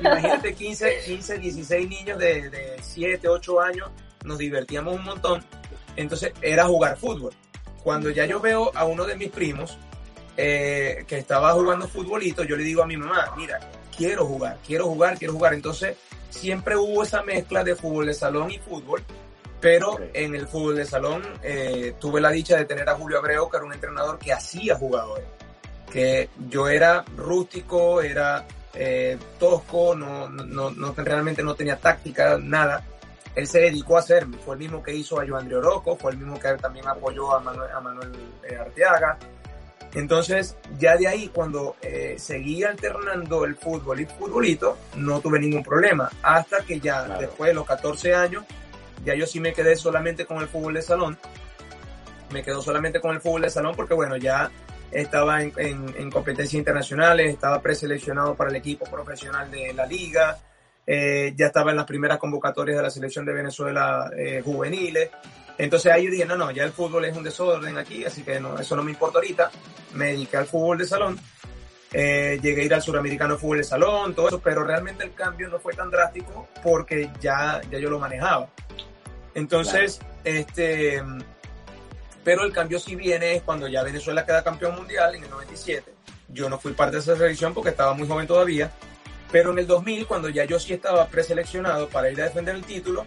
Imagínate 15, 15, 16 niños de, de 7, 8 años, nos divertíamos un montón. Entonces era jugar fútbol. Cuando ya yo veo a uno de mis primos eh, que estaba jugando futbolito, yo le digo a mi mamá, mira, quiero jugar, quiero jugar, quiero jugar. Entonces siempre hubo esa mezcla de fútbol de salón y fútbol pero en el fútbol de salón eh, tuve la dicha de tener a Julio Abreu, que era un entrenador que hacía jugadores. Que yo era rústico, era eh, tosco, no, no, no, realmente no tenía táctica, nada. Él se dedicó a hacerme. Fue el mismo que hizo a Joandri Oroco, fue el mismo que también apoyó a Manuel, a Manuel eh, Arteaga. Entonces, ya de ahí, cuando eh, seguí alternando el fútbol y futbolito, no tuve ningún problema. Hasta que ya después de los 14 años, ya yo sí me quedé solamente con el fútbol de salón. Me quedo solamente con el fútbol de salón porque, bueno, ya estaba en, en, competencias internacionales, estaba preseleccionado para el equipo profesional de la liga, eh, ya estaba en las primeras convocatorias de la selección de Venezuela eh, juveniles. Entonces ahí yo dije, no, no, ya el fútbol es un desorden aquí, así que no, eso no me importa ahorita. Me dediqué al fútbol de salón. Eh, llegué a ir al suramericano fútbol de salón, todo eso, pero realmente el cambio no fue tan drástico porque ya, ya yo lo manejaba. Entonces, este, pero el cambio sí viene es cuando ya Venezuela queda campeón mundial en el 97. Yo no fui parte de esa selección porque estaba muy joven todavía, pero en el 2000, cuando ya yo sí estaba preseleccionado para ir a defender el título,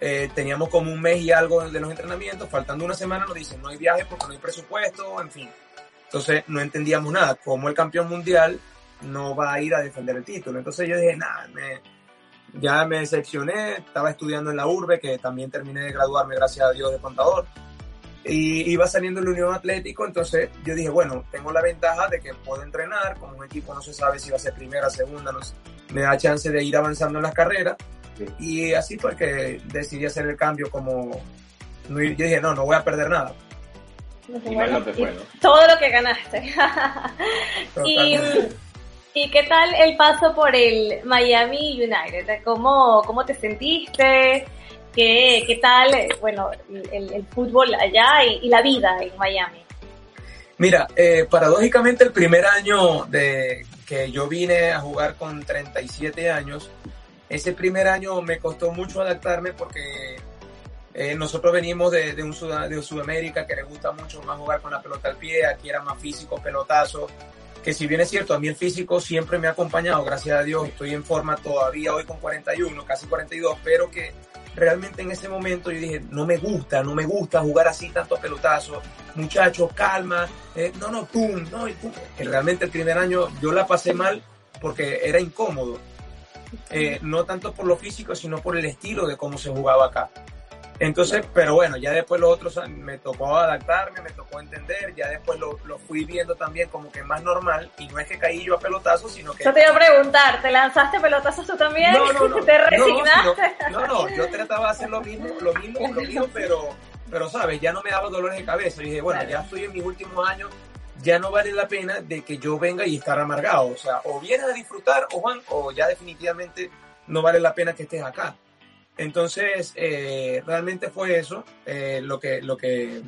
eh, teníamos como un mes y algo de los entrenamientos, faltando una semana nos dicen no hay viaje porque no hay presupuesto, en fin. Entonces no entendíamos nada, cómo el campeón mundial no va a ir a defender el título. Entonces yo dije, nada, me, ya me decepcioné, estaba estudiando en la urbe, que también terminé de graduarme, gracias a Dios, de contador. Y iba saliendo el Unión Atlético, entonces yo dije, bueno, tengo la ventaja de que puedo entrenar, como un equipo no se sabe si va a ser primera, segunda, no sé, me da chance de ir avanzando en las carreras. Y así fue que decidí hacer el cambio como... Yo dije, no, no voy a perder nada. Todo lo que ganaste. y ¿Y qué tal el paso por el Miami United? ¿Cómo, cómo te sentiste? ¿Qué, qué tal, bueno, el, fútbol allá y, la vida en Miami? Mira, eh, paradójicamente el primer año de que yo vine a jugar con 37 años, ese primer año me costó mucho adaptarme porque eh, nosotros venimos de, un Sudamérica que le gusta mucho más jugar con la pelota al pie, aquí era más físico, pelotazo, que si bien es cierto, a mí el físico siempre me ha acompañado, gracias a Dios, estoy en forma todavía hoy con 41, casi 42, pero que realmente en ese momento yo dije, no me gusta, no me gusta jugar así tantos pelotazos, muchachos, calma, eh, no, no, pum, no, y pum. realmente el primer año yo la pasé mal porque era incómodo, eh, no tanto por lo físico, sino por el estilo de cómo se jugaba acá. Entonces, pero bueno, ya después los otros me tocó adaptarme, me tocó entender, ya después lo, lo, fui viendo también como que más normal y no es que caí yo a pelotazos, sino que... Yo te iba a preguntar, ¿te lanzaste pelotazos tú también? No, no, no. ¿Te resignaste? No, no, yo trataba de hacer lo mismo, lo mismo, lo mismo, pero, pero sabes, ya no me daba dolores de cabeza. Y dije, bueno, ya estoy en mis últimos años, ya no vale la pena de que yo venga y estar amargado. O sea, o vienes a disfrutar, o Juan, o ya definitivamente no vale la pena que estés acá. Entonces, eh, realmente fue eso eh, lo, que, lo, que,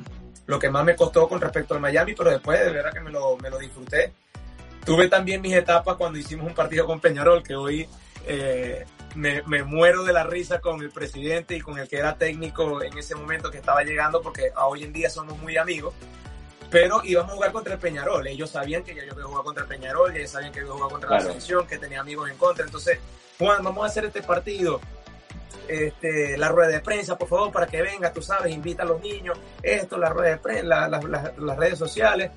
lo que más me costó con respecto al Miami, pero después de verdad que me lo, me lo disfruté. Tuve también mis etapas cuando hicimos un partido con Peñarol, que hoy eh, me, me, muero de la risa con el presidente y con el que era técnico en ese momento que estaba llegando, porque hoy en día somos muy amigos. Pero íbamos a jugar contra el Peñarol. Ellos sabían que yo iba a jugar contra el Peñarol, ellos sabían que yo iba a jugar contra claro. la selección, que tenía amigos en contra. Entonces, Juan, vamos a hacer este partido este, la rueda de prensa, por favor, para que venga, tú sabes, invita a los niños, esto, la rueda de prensa, la, la, la, las redes sociales.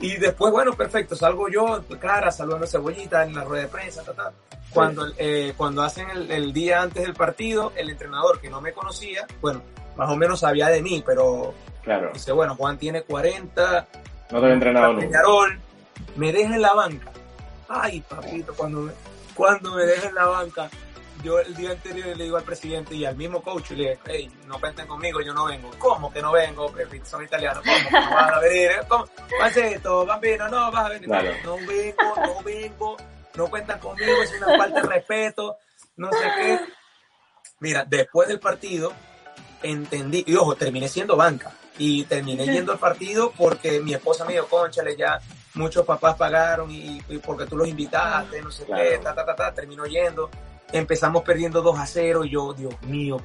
Y después, bueno, perfecto, salgo yo, cara, saludando a Cebollita en la rueda de prensa, ta, ta. Cuando, eh, cuando hacen el, el, día antes del partido, el entrenador que no me conocía, bueno, más o menos sabía de mí, pero claro. dice, bueno, Juan tiene 40, no te he entrenado nunca. Me deja en la banca. Ay, papito, cuando me, cuando me deja en la banca, yo el día anterior le digo al presidente y al mismo coach, le digo, hey, no cuenten conmigo, yo no vengo. ¿Cómo que no vengo? Son italianos, ¿cómo que no vas a venir? ¿Cómo? ¿Vas esto, bambino? No, vas a venir. Claro. No vengo, no vengo, no cuentan conmigo, es una falta de respeto, no sé qué. Mira, después del partido, entendí, y ojo, terminé siendo banca, y terminé yendo al partido porque mi esposa me dijo, conchale, ya muchos papás pagaron y, y porque tú los invitaste, no sé Claro. qué, ta, ta, ta, ta, terminó yendo. Empezamos perdiendo 2 a 0 y yo, Dios mío.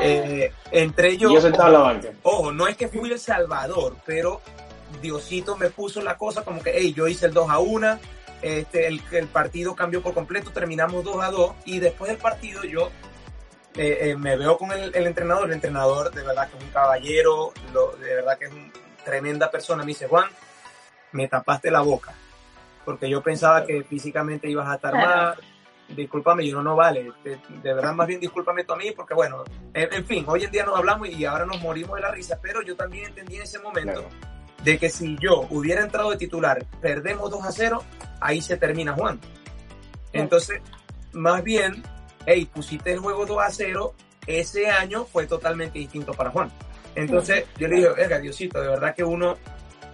Eh, entre yo, yo sentado en la banca. ojo, no es que fui el salvador, pero Diosito me puso la cosa como que, hey, yo hice el 2 a 1, este, el, el partido cambió por completo, terminamos 2 a 2 y después del partido yo eh, eh, me veo con el, el entrenador, el entrenador de verdad que es un caballero, lo- de verdad que es una tremenda persona, me dice, Juan, me tapaste la boca, porque yo pensaba que físicamente ibas a estar mal, discúlpame, yo no, no vale, de, de verdad más bien discúlpame tú a mí, porque bueno, en, en fin, hoy en día nos hablamos y ahora nos morimos de la risa, pero yo también entendí en ese momento Claro. de que si yo hubiera entrado de titular, perdemos 2 a 0, ahí se termina Juan. Entonces, más bien, hey, pusiste el juego 2 a 0, ese año fue totalmente distinto para Juan. Entonces, yo le dije, verga, Diosito, de verdad que uno,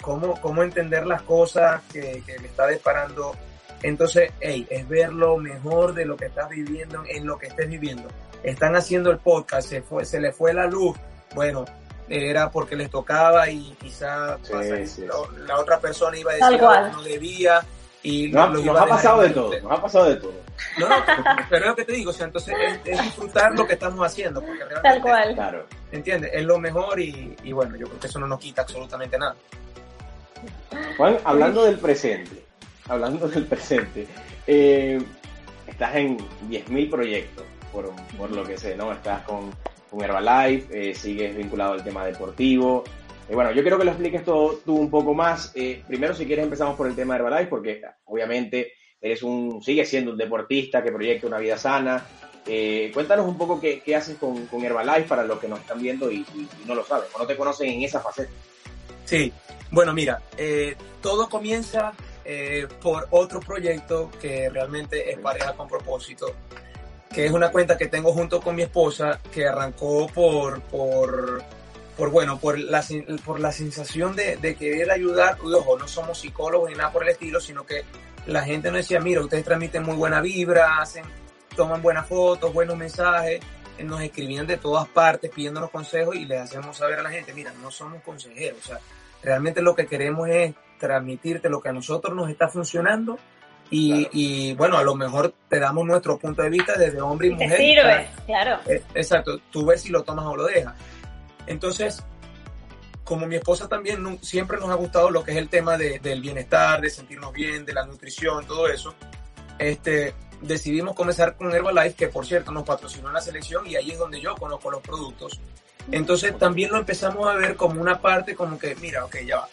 cómo, cómo entender las cosas que, que me está disparando. Entonces, hey, es ver lo mejor de lo que estás viviendo en lo que estés viviendo. Están haciendo el podcast, se, fue, se le fue la luz. Bueno, era porque les tocaba y quizá Sí, pasa- sí, la, la otra persona iba a decir que no debía y Nos, lo nos iba a ha pasado de todo, nos ha pasado de todo. No, no, pero es lo que te digo, o sea, entonces es, es disfrutar lo que estamos haciendo, porque realmente, Tal cual. Claro. ¿entiendes? Es lo mejor y, y bueno, yo creo que eso no nos quita absolutamente nada. Juan, hablando del presente, hablando del presente, eh, estás en 10.000 proyectos, por, por lo que sé, ¿no? Estás con, Herbalife, eh, sigues vinculado al tema deportivo. Eh, bueno, yo quiero que lo expliques todo tú un poco más. Primero, si quieres, empezamos por el tema de Herbalife, porque obviamente eres un, sigues siendo un deportista que proyecta una vida sana. Cuéntanos un poco qué, qué haces con, con Herbalife para los que nos están viendo y, no lo saben, o no te conocen en esa faceta. Sí, bueno, mira, todo comienza eh, por otro proyecto que realmente es pareja con propósito, que es una cuenta que tengo junto con mi esposa que arrancó por, por, por bueno, por la, por la sensación de, querer ayudar. Ojo, no somos psicólogos ni nada por el estilo, sino que la gente nos decía, mira, ustedes transmiten muy buena vibra, hacen, toman buenas fotos, buenos mensajes, nos escribían de todas partes pidiéndonos consejos y les hacemos saber a la gente, mira, no somos consejeros, o sea, realmente lo que queremos es transmitirte lo que a nosotros nos está funcionando y, Claro. y, bueno, a lo mejor te damos nuestro punto de vista desde hombre y Y te mujer. sirve, claro. Eh, Exacto, tú ves si lo tomas o lo dejas. Entonces, como mi esposa también siempre nos ha gustado lo que es el tema del bienestar, de sentirnos bien, de la nutrición, todo eso, este, decidimos comenzar con Herbalife, que por cierto nos patrocinó en la selección y ahí es donde yo conozco los productos. Entonces también lo empezamos a ver como una parte como que, mira, ok, ya va.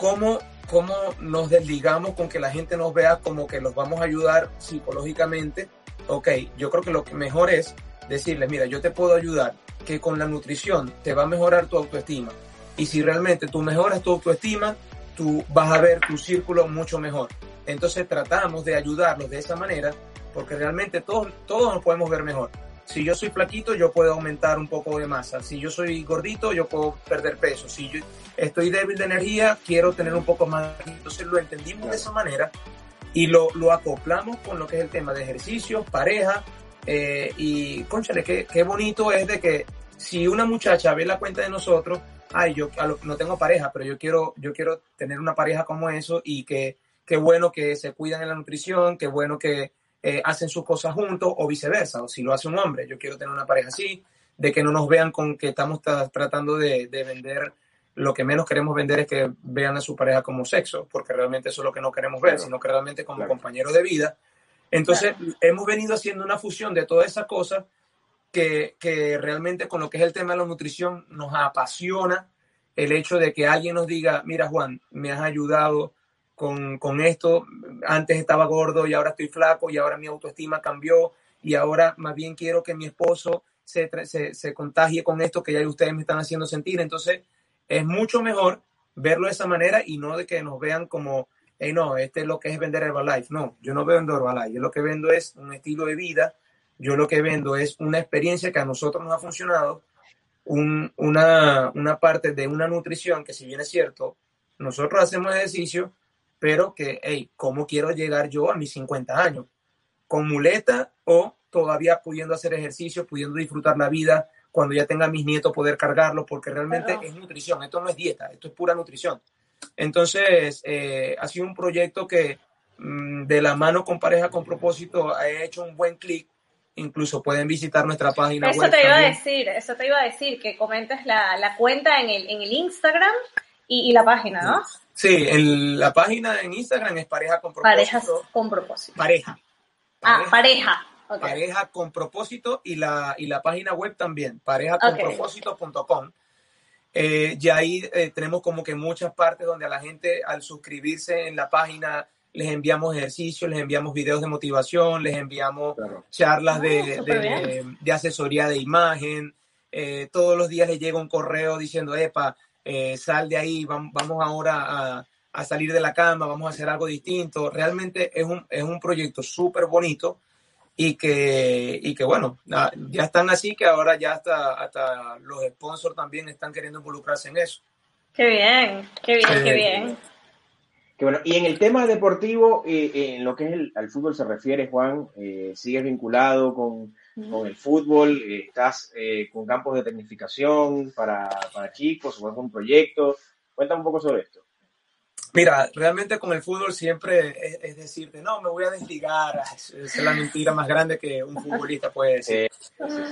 ¿Cómo, ¿Cómo nos desligamos con que la gente nos vea como que los vamos a ayudar psicológicamente? Ok, yo creo que lo mejor es decirles, mira, yo te puedo ayudar, que con la nutrición te va a mejorar tu autoestima. Y si realmente tú mejoras tu autoestima, tú vas a ver tu círculo mucho mejor. Entonces tratamos de ayudarlos de esa manera porque realmente todos, todos nos podemos ver mejor. Si yo soy flaquito, yo puedo aumentar un poco de masa. Si yo soy gordito, yo puedo perder peso. Si yo estoy débil de energía, quiero tener un poco más. Entonces lo entendimos de esa manera y lo, lo acoplamos con lo que es el tema de ejercicio, pareja. Eh, y, conchale, qué, qué bonito es de que si una muchacha ve la cuenta de nosotros, ay, yo no tengo pareja, pero yo quiero, yo quiero tener una pareja como eso y que qué bueno que se cuidan en la nutrición, qué bueno que eh, hacen sus cosas juntos o viceversa, o si lo hace un hombre, yo quiero tener una pareja así, de que no nos vean con que estamos tratando de, vender, lo que menos queremos vender es que vean a su pareja como sexo, porque realmente eso es lo que no queremos ver, sino que realmente como compañero de vida. Entonces, hemos venido haciendo una fusión de todas esas cosas que, que realmente con lo que es el tema de la nutrición nos apasiona el hecho de que alguien nos diga, mira Juan, me has ayudado con, con, esto, antes estaba gordo y ahora estoy flaco y ahora mi autoestima cambió. Y ahora más bien quiero que mi esposo se, se, se contagie con esto que ya ustedes me están haciendo sentir. Entonces es mucho mejor verlo de esa manera y no de que nos vean como, hey, no, este es lo que es vender Herbalife. No, yo no vendo Herbalife, yo lo que vendo es un estilo de vida, yo lo que vendo es una experiencia que a nosotros nos ha funcionado, un, una, una parte de una nutrición que si bien es cierto, nosotros hacemos ejercicio, pero que, hey, ¿cómo quiero llegar yo a mis 50 años? ¿Con muleta o todavía pudiendo hacer ejercicio, pudiendo disfrutar la vida, cuando ya tenga mis nietos poder cargarlos, porque realmente es nutrición, esto no es dieta, esto es pura nutrición. Entonces, eh, ha sido un proyecto que mm, de la mano con Pareja con Propósito ha hecho un buen clic. Incluso pueden visitar nuestra página eso te iba a decir, eso te iba a decir, que comentes la, la cuenta en el, en el Instagram y, y la página, ¿no? Sí, en la página en Instagram es Pareja con Propósito. Parejas con Propósito. Pareja. ah, pareja. Pareja con Propósito y la, y la página web también, parejaconpropósito.com. Eh, y ahí eh, tenemos como que muchas partes donde a la gente al suscribirse en la página les enviamos ejercicios, les enviamos videos de motivación, les enviamos charlas de, ah, de, de, asesoría de imagen. Eh, todos los días les llega un correo diciendo, epa, eh, sal de ahí, vamos, ahora a, salir de la cama, vamos a hacer algo distinto. Realmente es un, es un proyecto súper bonito y que, y que bueno, ya están así que ahora ya hasta, hasta los sponsors también están queriendo involucrarse en eso. Qué bien, qué bien, qué bien. bueno, y en el tema deportivo, eh, en lo que es el, al fútbol se refiere, Juan, eh, ¿sigues vinculado con, con el fútbol, eh, estás eh, con campos de tecnificación para, para chicos o algún proyecto. Cuéntame un poco sobre esto. Mira, realmente con el fútbol siempre es, decirte, no, me voy a desligar. Es, la mentira más grande que un futbolista puede decir.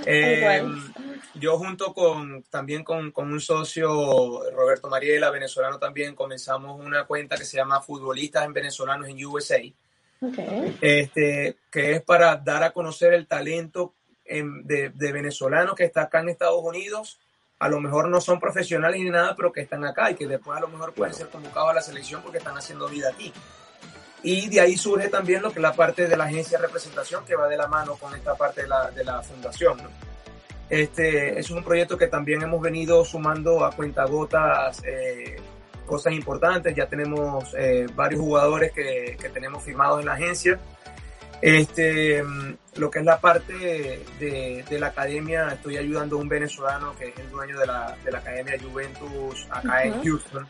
Eh, yo junto con también con, con, un socio, Roberto Mariela, venezolano también, comenzamos una cuenta que se llama Futbolistas en Venezolanos en USA este, que es para dar a conocer el talento de, venezolanos que está acá en Estados Unidos. A lo mejor no son profesionales ni nada, pero que están acá y que después a lo mejor pueden ser convocados a la selección porque están haciendo vida aquí. Y de ahí surge también lo que es la parte de la agencia de representación que va de la mano con esta parte de la, de la fundación. Este es un proyecto que también hemos venido sumando a cuentagotas eh, cosas importantes. Ya tenemos eh, varios jugadores que, que, tenemos firmados en la agencia. Este, mm, lo que es la parte de, de, la academia, estoy ayudando a un venezolano que es el dueño de la, de la academia Juventus acá en Houston.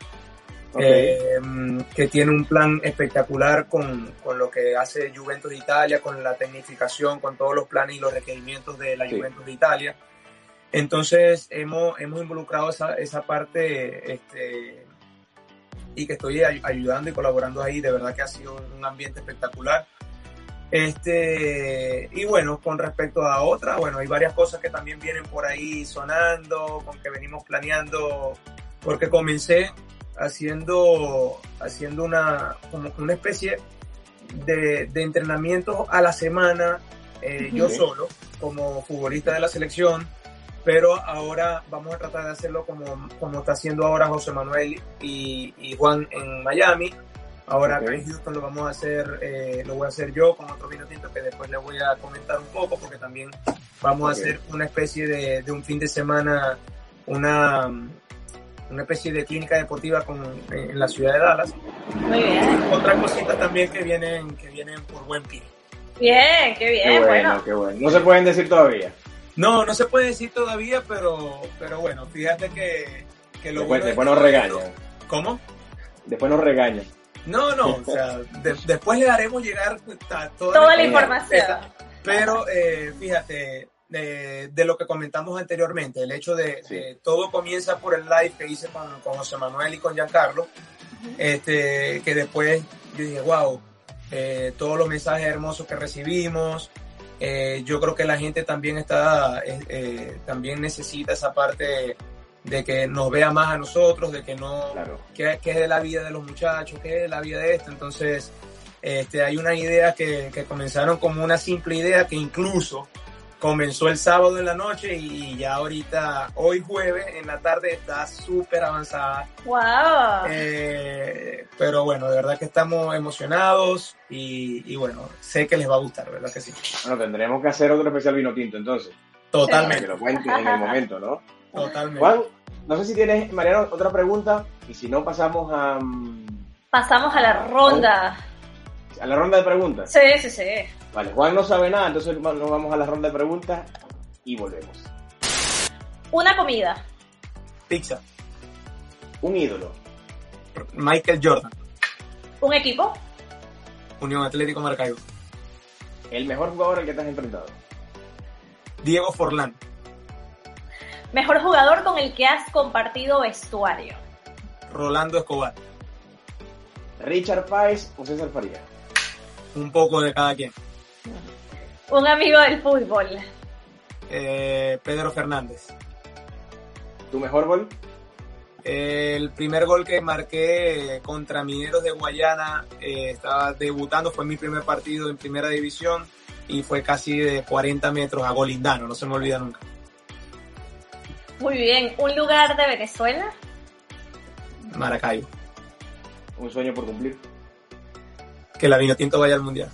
Eh, mm, que tiene un plan espectacular con, con, lo que hace Juventus de Italia, con la tecnificación, con todos los planes y los requerimientos de la Juventus de Italia. Entonces hemos, hemos involucrado esa, esa parte este, y que estoy ayudando y colaborando ahí. De verdad que ha sido un ambiente espectacular. Este, y bueno, con respecto a otra, bueno, hay varias cosas que también vienen por ahí sonando, con que venimos planeando porque comencé haciendo, haciendo una, como una especie de, de entrenamiento a la semana, eh, yo solo, como futbolista de la selección, pero ahora vamos a tratar de hacerlo como, como está haciendo ahora José Manuel y, y Juan en Miami. Ahora en Houston lo vamos a hacer, eh, lo voy a hacer yo con otro vino tinto que después les voy a comentar un poco porque también vamos a hacer una especie de, de un fin de semana, una, una especie de clínica deportiva con, en la ciudad de Dallas. Muy bien. Otras cositas también que vienen, que vienen por buen pie. Bien, qué bien, Qué bueno, bueno. qué bueno. No se pueden decir todavía. No, no se puede decir todavía, pero, pero bueno, fíjate que, que lo Después, bueno de después nos regañan. ¿Cómo? Después nos regañan. No, no, o sea, de- después le haremos llegar a toda, Toda la información. Pero eh, fíjate, de, de lo que comentamos anteriormente, el hecho de, Sí. de todo comienza por el live que hice con, con José Manuel y con Giancarlo, este, que después yo dije, wow, eh, todos los mensajes hermosos que recibimos, eh, yo creo que la gente también está, eh, eh, también necesita esa parte de que nos vea más a nosotros, de que no, Claro. qué, qué es de la vida de los muchachos, qué es de la vida de esto. Entonces, este, hay una idea que, que comenzaron como una simple idea que incluso comenzó el sábado en la noche y ya ahorita, hoy jueves en la tarde, está súper avanzada. Wow. Eh, pero bueno, de verdad que estamos emocionados y, y bueno, sé que les va a gustar, ¿verdad que sí? Bueno, tendremos que hacer otro especial vino tinto entonces. Para que Totalmente, lo cuenten en el momento, ¿no? Totalmente. Juan, no sé si tienes, Mariano, otra pregunta. Y si no, pasamos a, mm, Pasamos a la ronda. a la ronda de preguntas. Sí, sí, sí. Vale, Juan no sabe nada, entonces nos vamos a la ronda de preguntas y volvemos. Una comida. Pizza, Un ídolo. Michael Jordan, Un equipo. Unión Atlético Maracaibo, El mejor jugador al que te has enfrentado. Diego Forlán, Mejor jugador con el que has compartido vestuario. Rolando Escobar, Richard Páez o César Faría. un poco de cada quien. Un amigo del fútbol. Eh, Pedro Fernández. ¿Tu mejor gol? El primer gol que marqué contra Mineros de Guayana, eh, estaba debutando, fue mi primer partido en primera división y fue casi de 40 metros a Golindano, no se me olvida nunca. Muy bien. Un lugar de Venezuela. Maracaibo. Un sueño por cumplir. Que la Vinotinto vaya al mundial.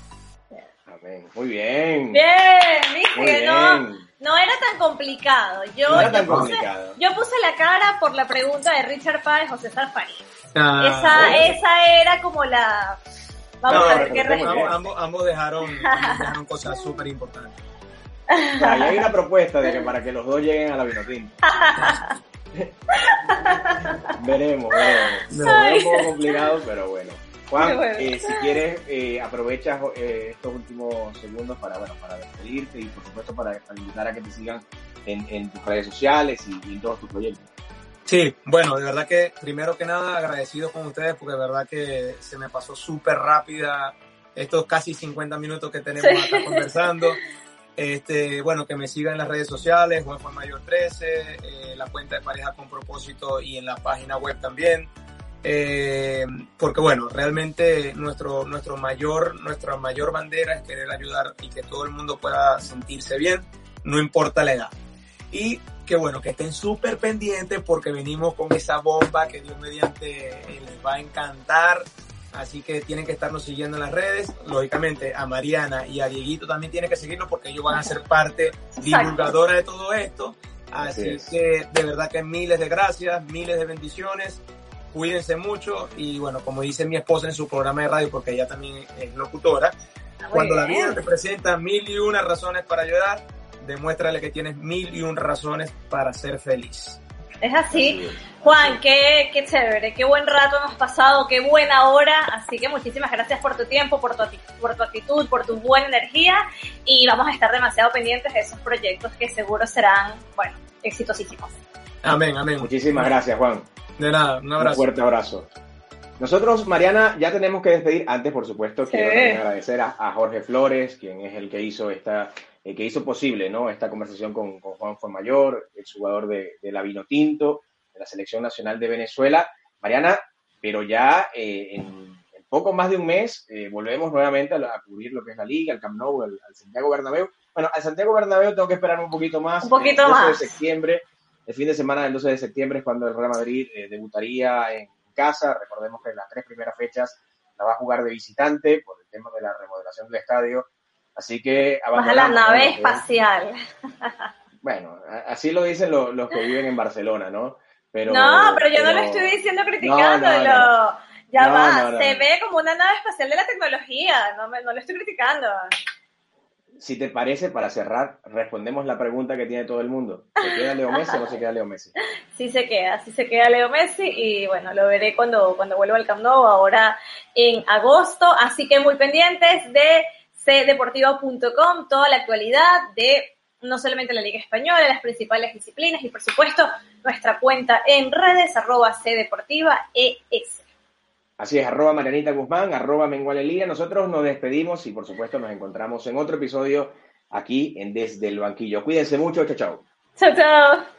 Amén. Muy bien. Bien, viste Muy que no, no era tan complicado. Yo, No era yo puse, complicado. yo puse la cara por la pregunta de Richard Páez o César Farías. Ah, esa, bueno. esa era como la. Vamos No, a ver qué ambos, ambos, dejaron, ambos dejaron cosas súper importantes. O sea, ahí hay una propuesta de que para que los dos lleguen a la Vinotinto. veremos, veremos. No. Ve un poco complicado, pero bueno. Juan, bueno. eh, si quieres, eh, aprovechas eh, estos últimos segundos para, bueno, para despedirte y por supuesto para, para invitar a que te sigan en, en tus redes sociales y, y en todos tus proyectos. Sí, bueno, de verdad que primero que nada agradecido con ustedes porque de verdad que se me pasó súper rápida estos casi 50 minutos que tenemos Sí. acá conversando. Este, bueno, que me sigan en las redes sociales, Juan Juan Mayor 13, eh, la cuenta de Pareja con Propósito y en la página web también. Eh, porque bueno, realmente nuestro, nuestro mayor, nuestra mayor bandera es querer ayudar y que todo el mundo pueda sentirse bien, no importa la edad. Y que bueno, que estén súper pendientes porque venimos con esa bomba que Dios mediante eh, les va a encantar. Así que tienen que estarnos siguiendo en las redes. Lógicamente a Mariana y a Dieguito también tienen que seguirnos porque ellos van a ser parte divulgadora de todo esto. Así Así es. que de verdad que miles de gracias, miles de bendiciones. Cuídense mucho y bueno, como dice mi esposa en su programa de radio, porque ella también es locutora, Muy cuando la vida te presenta mil y una razones para llorar, demuéstrale que tienes mil y un razones para ser feliz. Es así. Así es. Juan, qué, qué chévere, qué buen rato hemos pasado, qué buena hora. Así que muchísimas gracias por tu tiempo, por tu, por tu actitud, por tu buena energía. Y vamos a estar demasiado pendientes de esos proyectos que seguro serán, bueno, exitosísimos. Amén, amén. Muchísimas gracias, Juan. De nada, un Un abrazo. fuerte abrazo. Nosotros, Mariana, ya tenemos que despedir. Antes, por supuesto, quiero también agradecer a, a Jorge Flores, quien es el que hizo esta, el que hizo posible, ¿no? Esta conversación con, con Juan Mayor, el jugador de, de la Vino Tinto. la Selección Nacional de Venezuela. Mariana, pero ya eh, en, poco más de un mes eh, volvemos nuevamente a, cubrir lo que es la Liga, el Camp Nou, al Santiago Bernabéu. Bueno, al Santiago Bernabéu tengo que esperar un poquito más. Un poquito el 12 de septiembre, el fin de semana del 12 de septiembre es cuando el Real Madrid debutaría en casa. Recordemos que las tres primeras fechas la va a jugar de visitante por el tema de la remodelación del estadio. Así que... Baja la nave espacial. Bueno, así lo dicen los, que viven en Barcelona, ¿no? Pero, no, pero yo no lo estoy diciendo criticándolo. ya va, se ve como una nave espacial de la tecnología, no, me, no lo estoy criticando. Si te parece, para cerrar, respondemos la pregunta que tiene todo el mundo. ¿Se queda Leo Messi o no se queda Leo Messi? Sí se queda, sí se queda Leo Messi y bueno, lo veré cuando, cuando vuelva al Camp Nou ahora en agosto. Así que muy pendientes de cdeportivo.com, toda la actualidad de no solamente la Liga Española, las principales disciplinas y por supuesto nuestra cuenta en redes arroba cdeportiva ES. Así es, arroba Marianita Guzmán, arroba Menguale Nosotros nos despedimos y por supuesto nos encontramos en otro episodio aquí en Desde el Banquillo. Cuídense mucho, chao, chao. Chao, chao.